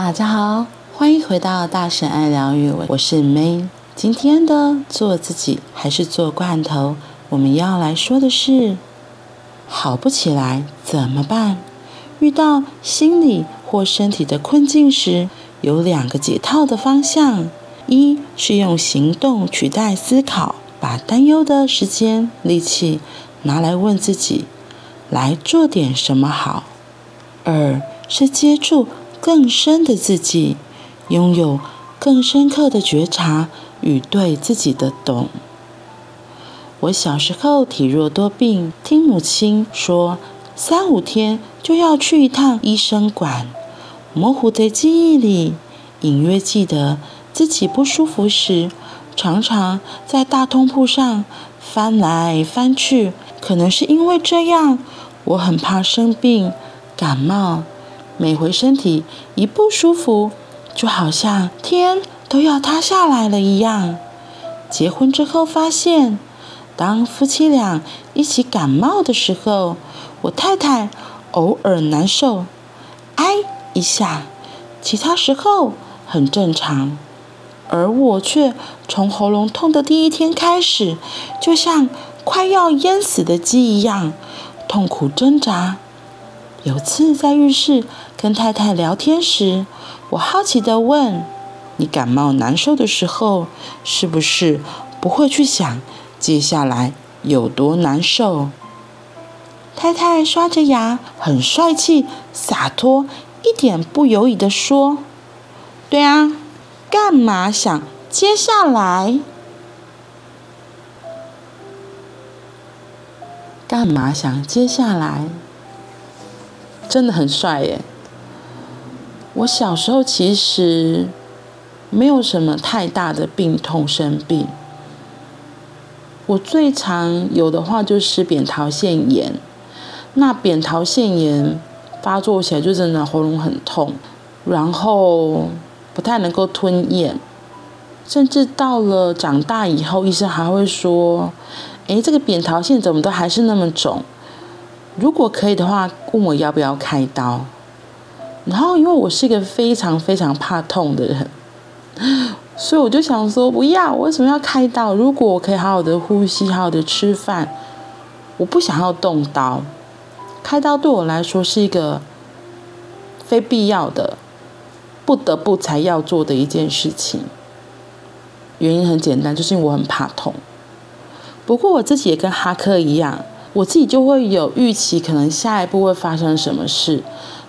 大家好，欢迎回到大神爱疗愈，我是 May。今天的做自己还是做罐头，我们要来说的是，好不起来怎么办？遇到心理或身体的困境时，有两个解套的方向：一是用行动取代思考，把担忧的时间、力气拿来问自己，来做点什么好；二是接触更深的自己，拥有更深刻的觉察与对自己的懂。我小时候体弱多病，听母亲说三五天就要去一趟医生馆。模糊的记忆里，隐约记得自己不舒服时，常常在大通铺上翻来翻去。可能是因为这样，我很怕生病、感冒。每回身体一不舒服，就好像天都要塌下来了一样。结婚之后发现，当夫妻俩一起感冒的时候，我太太偶尔难受，哎一下，其他时候很正常，而我却从喉咙痛的第一天开始，就像快要淹死的鸡一样，痛苦挣扎。有次在浴室跟太太聊天时，我好奇地问：“你感冒难受的时候，是不是不会去想接下来有多难受？”太太刷着牙，很帅气、洒脱，一点不犹豫地说：“对啊，干嘛想接下来？干嘛想接下来？”真的很帅耶！我小时候其实没有什么太大的病痛生病，我最常有的话就是扁桃腺炎。那扁桃腺炎发作起来就真的喉咙很痛，然后不太能够吞咽，甚至到了长大以后，医生还会说：“诶，这个扁桃腺怎么都还是那么肿？”如果可以的话，问我要不要开刀。然后，因为我是一个非常非常怕痛的人，所以我就想说，不要，我为什么要开刀？如果我可以好好的呼吸，好好的吃饭，我不想要动刀。开刀对我来说是一个非必要的、不得不才要做的一件事情。原因很简单，就是因为我很怕痛。不过我自己也跟哈克一样。我自己就会有预期，可能下一步会发生什么事，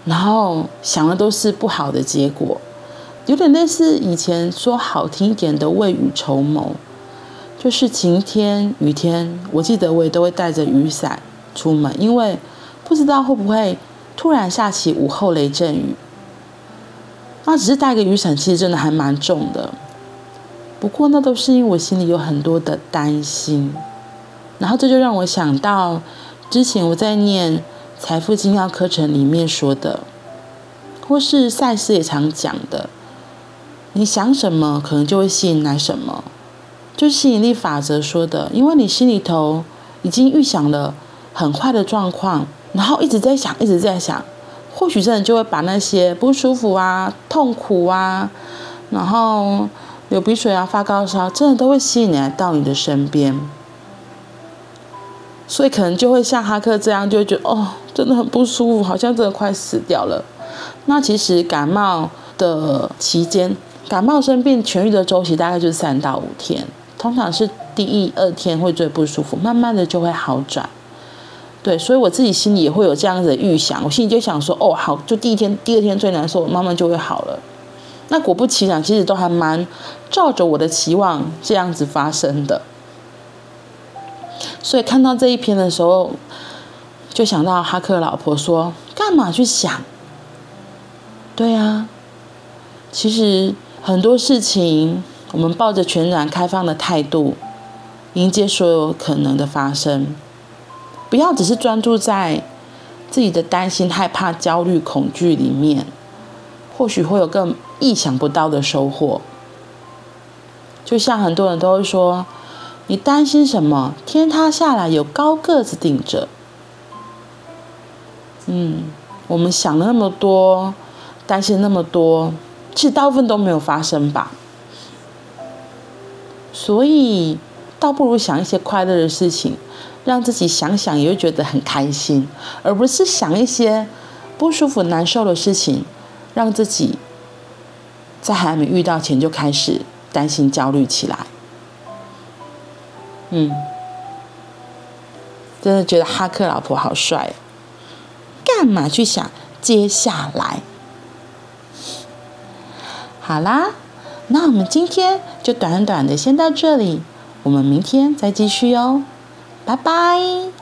然后想的都是不好的结果，有点类似以前说好听一点的未雨绸缪，就是晴天雨天，我记得我也都会带着雨伞出门，因为不知道会不会突然下起午后雷阵雨。那只是带个雨伞，其实真的还蛮重的，不过那都是因为我心里有很多的担心。然后这就让我想到，之前我在念财富精要课程里面说的，或是赛斯也常讲的，你想什么，可能就会吸引来什么，就是吸引力法则说的。因为你心里头已经预想了很坏的状况，然后一直在想，一直在想，或许真的就会把那些不舒服啊、痛苦啊，然后流鼻水啊、发高烧，真的都会吸引来到你的身边。所以可能就会像哈克这样，就会觉得哦，真的很不舒服，好像真的快死掉了。那其实感冒的期间，感冒生病痊愈的周期大概就是三到五天，通常是第一二天会最不舒服，慢慢的就会好转。对，所以我自己心里也会有这样子的预想，我心里就想说，哦，好，就第一天、第二天最难受，慢慢就会好了。那果不其然，其实都还蛮照着我的期望这样子发生的。所以看到这一篇的时候，就想到哈克老婆说：“干嘛去想？”对啊，其实很多事情，我们抱着全然开放的态度，迎接所有可能的发生，不要只是专注在自己的担心、害怕、焦虑、恐惧里面，或许会有更意想不到的收获。就像很多人都会说。你担心什么？天塌下来有高个子顶着。嗯，我们想了那么多，担心那么多，其实大部分都没有发生吧。所以，倒不如想一些快乐的事情，让自己想想也会觉得很开心，而不是想一些不舒服、难受的事情，让自己在还没遇到前就开始担心、焦虑起来。嗯，真的觉得哈克老婆好帅。干嘛去想接下来？好啦，那我们今天就短短的先到这里，我们明天再继续哦，拜拜。